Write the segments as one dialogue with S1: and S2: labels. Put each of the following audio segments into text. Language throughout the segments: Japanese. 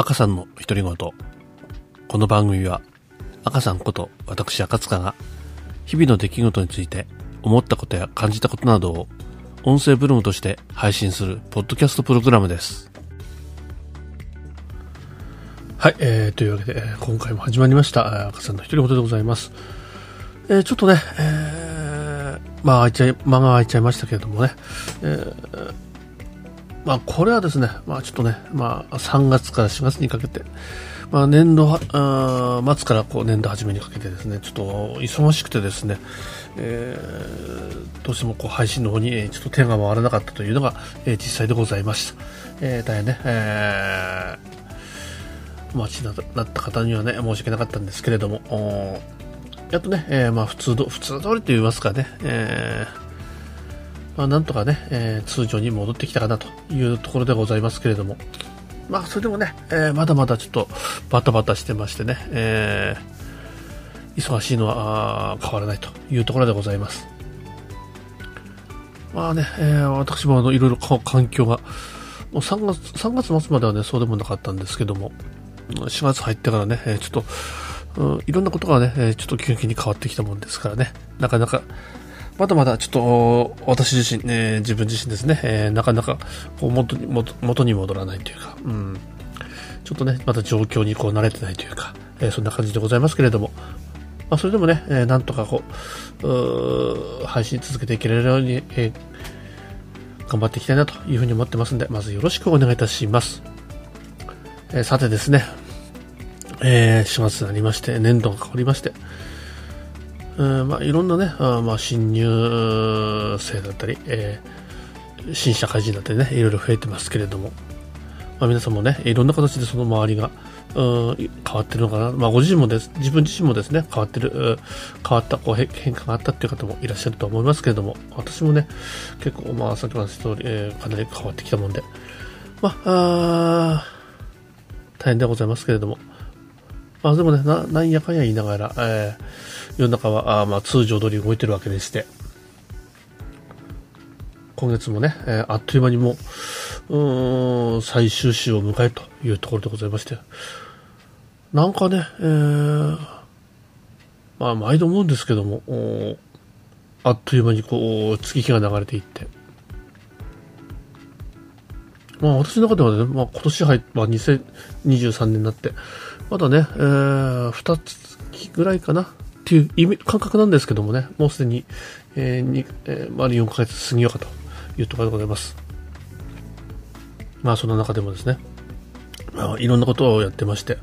S1: 赤さんの独り言。この番組は、赤さんこと私赤塚が、日々の出来事について思ったことや感じたことなどを、音声ブログとして配信するポッドキャストプログラムです。はい、えー、というわけで、今回も始まりました、赤さんの独り言でございます。えー、ちょっとね、えー、まあ、開いちゃい、間が開いちゃいましたけれどもね、えーまあ、これはですね、まあ、ちょっとね、まあ、3月から4月にかけて、まあ、年度、末からこう年度初めにかけてですね、ちょっと忙しくてですね、えーどうしてもこう配信の方にえちょっと手が回らなかったというのが、え実際でございました。えー大変ね、えーお待ちになった方にはね、申し訳なかったんですけれども、やっとね、えーまあ、普通ど、普通通りと言いますかね、えーまあ、なんとかね、えー通常に戻ってきたかなというところでございますけれども、まあ、それでもね、えーまだまだちょっとバタバタしてましてね、えー忙しいのは変わらないというところでございます。まあね、えー私もあのいろいろ環境が、もう3月、3月末まではね、そうでもなかったんですけども、4月入ってからね、えちょっと、うん、いろんなことがね、えちょっと急激に変わってきたもんですからね、なかなか、まだまだちょっと私自身、えー自分自身ですね、えーなかなかこう元に元元に戻らないというか、うん、ちょっとね、まだ状況にこう慣れてないというか、えーそんな感じでございますけれども、まあ、それでもね、えーなんとかこう配信続けていけれるように、えー頑張っていきたいなというふうに思ってますんで、まずよろしくお願いいたします。えーさてですね、えー4月になりまして、年度が変わりまして、えーまあ、いろんなね、あまあ、新入生だったり、えー新社会人だったりね、いろいろ増えてますけれども、まあ、皆さんもね、いろんな形でその周りが、うん変わってるのかな、まあ、ご自身もです、自分自身もですね、変わってる、変わった、こう変化があったっていう方もいらっしゃると思いますけれども、私もね、結構、まあ、先ほどの通り、えーかなり変わってきたもんで、まあ、あ大変でございますけれども、まあ、でもね、ななんやかんや言いながら、えー世の中はあまあ通常通り動いてるわけでして、今月もね、えーあっという間にもう、うん最終週を迎えというところでございまして、なんかね、えーまあ、毎度思うんですけども、あっという間にこう、月日が流れていって、まあ私の中ではね、まあ今年入っ、まあ2023年になって、まだね、えー、2月ぐらいかなっていう意味感覚なんですけどもね、もうすでに、えーにえー丸4ヶ月過ぎようかというところでございます。まあその中でもですね、まあいろんなことをやってまして、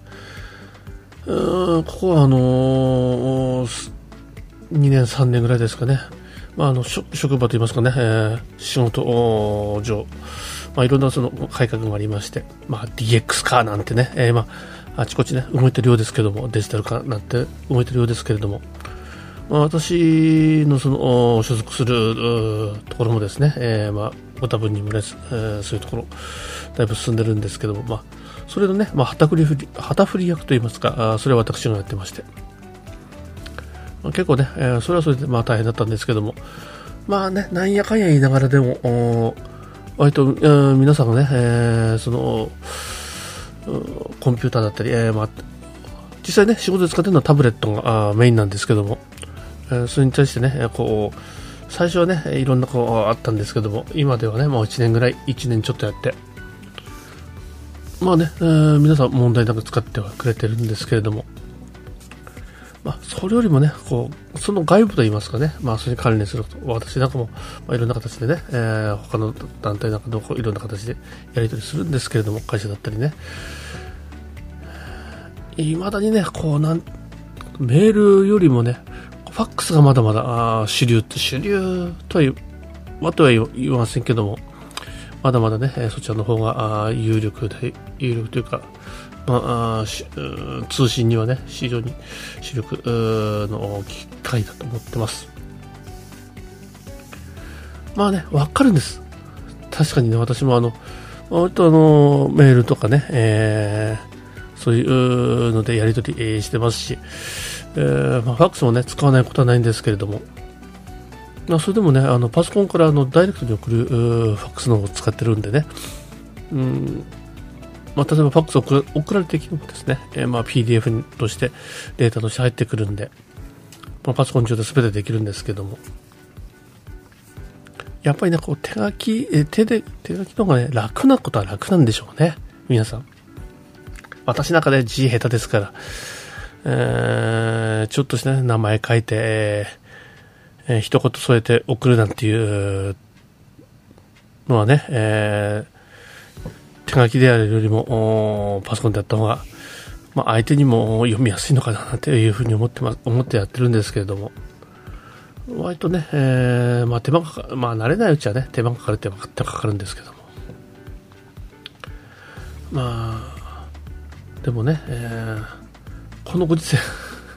S1: うーんここはあのー2年3年ぐらいですかね、まあ、あの職場といいますかね、えー仕事上、まあ、いろんなその改革がありまして、まあ、DX 化なんてね、えーまあ、あちこちね動いてるようですけどもデジタル化なんて動いてるようですけれども、まあ、私のその所属するところもですね、えーまあ、ご多分にもね、えーそういうところだいぶ進んでるんですけども、まあ、それのね、まあ、旗振り旗振り役といいますかあそれは私がやってまして。まあ結構ね、えーそれはそれでまあ大変だったんですけども、まあね、なんやかんや言いながらでも、おー割と、えー皆さんがね、えーその、コンピューターだったり、えーまあ、実際ね、仕事で使ってるのはタブレットがあメインなんですけども、えーそれに対してね、こう、最初はね、いろんなこうあったんですけども、今ではね、もう1年ぐらい、1年ちょっとやって、まあね、えー皆さん問題なく使ってはくれてるんですけれども、それよりもね、こう、その外部といいますかね、まあ、それに関連すること、私なんかも、まあ、いろんな形でね、えー他の団体なんかとこいろんな形でやり取りするんですけれども、会社だったりね、いまだにね、こう、なん、メールよりもね、ファックスがまだまだ、あ主流って、主流とは言う、まとは言いませんけども、まだまだね、そちらの方があ有力で、有力というか、まあ、通信にはね、非常に主力の機会だと思ってます。まあね、わかるんです。確かにね、私もあの、割とあの、メールとかね、えーそういうのでやり取りしてますし、えーまあ、ファックスもね、使わないことはないんですけれども、まあ、それでもね、あのパソコンからあのダイレクトに送るファックスの方を使ってるんでね、うんまあ、例えばファックス送送られてきてもですね、えー、まあ PDF としてデータとして入ってくるんで、まあ、パソコン上で全てできるんですけども、やっぱりね、こう手書き、え手で、手書きの方がね、楽なことは楽なんでしょうね。皆さん。私なんか、ね、字下手ですから、えー、ちょっとした、ね、名前書いて、えー、えー、一言添えて送るなんていうのはね、えー、手書きでやるよりも、パソコンでやった方が、まあ、相手にも読みやすいのかなっていうふうに思ってま、思ってやってるんですけれども、割とね、えー、まあ手間かか、まあ慣れないうちはね、手間かかるって分かかかるんですけども。まあ、でもね、えー、このご時世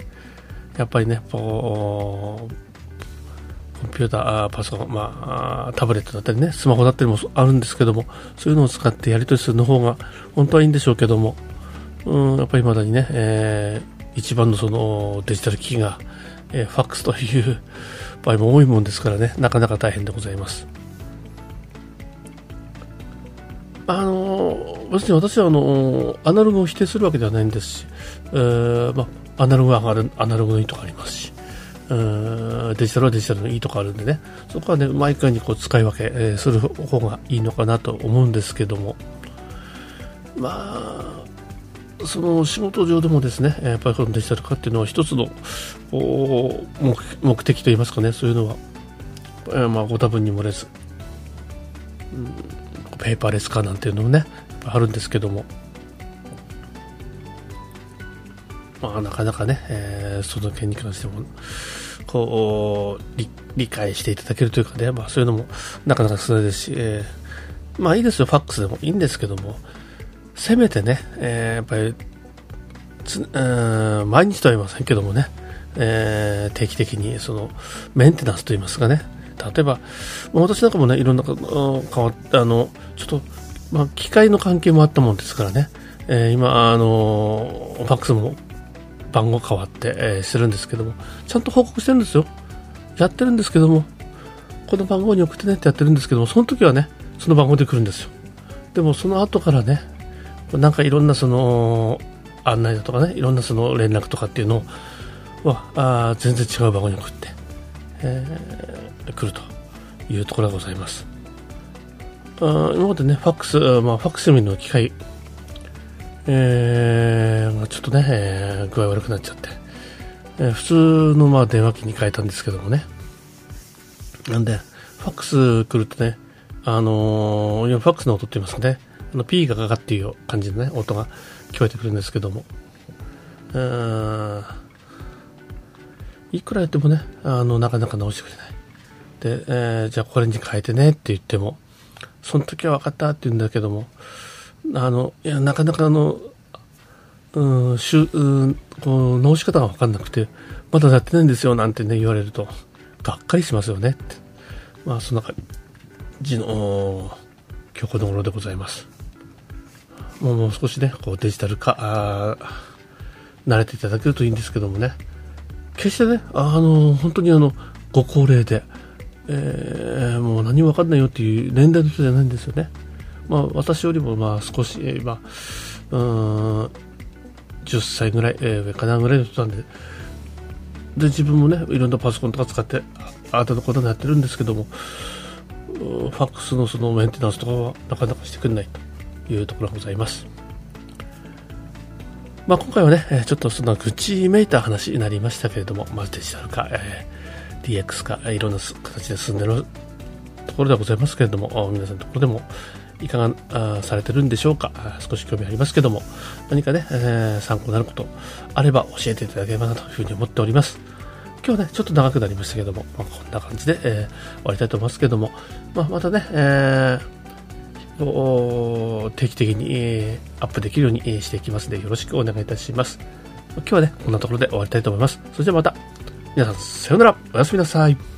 S1: やっぱりね、こう、コンピューター、パソコン、まあ、タブレットだったりね、スマホだったりもあるんですけども、そういうのを使ってやり取りするの方が本当はいいんでしょうけども、うん、やっぱりまだにね、えー、一番のそのデジタル機器が、えー、ファックスという場合も多いもんですからね、なかなか大変でございます。あの別に私はあのアナログを否定するわけではないんですし、えーまあ、アナログはアナログのいいとこありますし、デジタルはデジタルのいいとこあるんでね、そこはね、毎回にこう使い分け、えー、する方がいいのかなと思うんですけども、まあ、その仕事上でもですね、やっぱりこのデジタル化っていうのは一つの目的といいますかね、そういうのは、えー、まあご多分に漏れず、うん、ペーパーレス化なんていうのもね、あるんですけども、まあなかなかね、えー、その件に関しても、こう理解していただけるというかね、まあ、そういうのもなかなか少ないですし、えー、まあいいですよ、ファックスでもいいんですけども、せめてね、えー、やっぱりつ、うん、毎日とは言いませんけどもね、えー、定期的にそのメンテナンスといいますかね、例えば、私なんかもね、いろんな変わってあのちょっと、まあ、機械の関係もあったもんですからね、えー、今、あのファックスも番号変わって、えー、してるんですけども、ちゃんと報告してるんですよ。やってるんですけども、この番号に送ってねってやってるんですけども、その時はね、その番号で来るんですよ。でもその後からね、なんかいろんなその案内だとかねいろんなその連絡とかっていうのはあ全然違う番号に送って、えー、来るというところがございますあ今までねファックス、まあ、ファックス読みの機械、えー、ちょっとね、えー、具合悪くなっちゃって、えー、普通のまあ電話機に変えたんですけどもね。なんでファックス来るとねあのー、ファックスの音って言いますかね。あのピーガガガっていう感じのね、音が聞こえてくるんですけども、うん、いくらやってもね、あの、なかなか直してくれない。で、えー、じゃあこれに変えてねって言っても、その時は分かったって言うんだけども、あの、いや、なかなかあの、うん、しゅうん、こう、直し方が分かんなくて、まだやってないんですよなんてね、言われると、がっかりしますよねって。まあ、そんな感じの、今日この頃でございます。もう少しね、こうデジタル化、慣れていただけるといいんですけどもね、決してね、あの、本当にあの、ご高齢で、えー、もう何もわかんないよっていう年代の人じゃないんですよね。まあ、私よりもまあ少し、えー、まあ、うん、10歳ぐらい、えー、上かなぐらいの人なんで、で、自分もね、いろんなパソコンとか使って、あなたのことやってるんですけども、ファックスのそのメンテナンスとかはなかなかしてくれないと。いうところがございます。まあ、今回はね、ちょっとその愚痴めいた話になりましたけれども、まずデジタル化、えー、DX 化、いろんな形で進んでるところではございますけれども、皆さんのところでもいかがされてるんでしょうか少し興味ありますけども、何かね、えー、参考になることあれば教えていただければなというふうに思っております。今日ね、ちょっと長くなりましたけども、まあ、こんな感じで、えー、終わりたいと思いますけども、まあ、またね、えー定期的に、えー、アップできるように、していきますのでよろしくお願いいたします。今日はね、こんなところで終わりたいと思います。それではまた。皆さん、さようなら。おやすみなさい。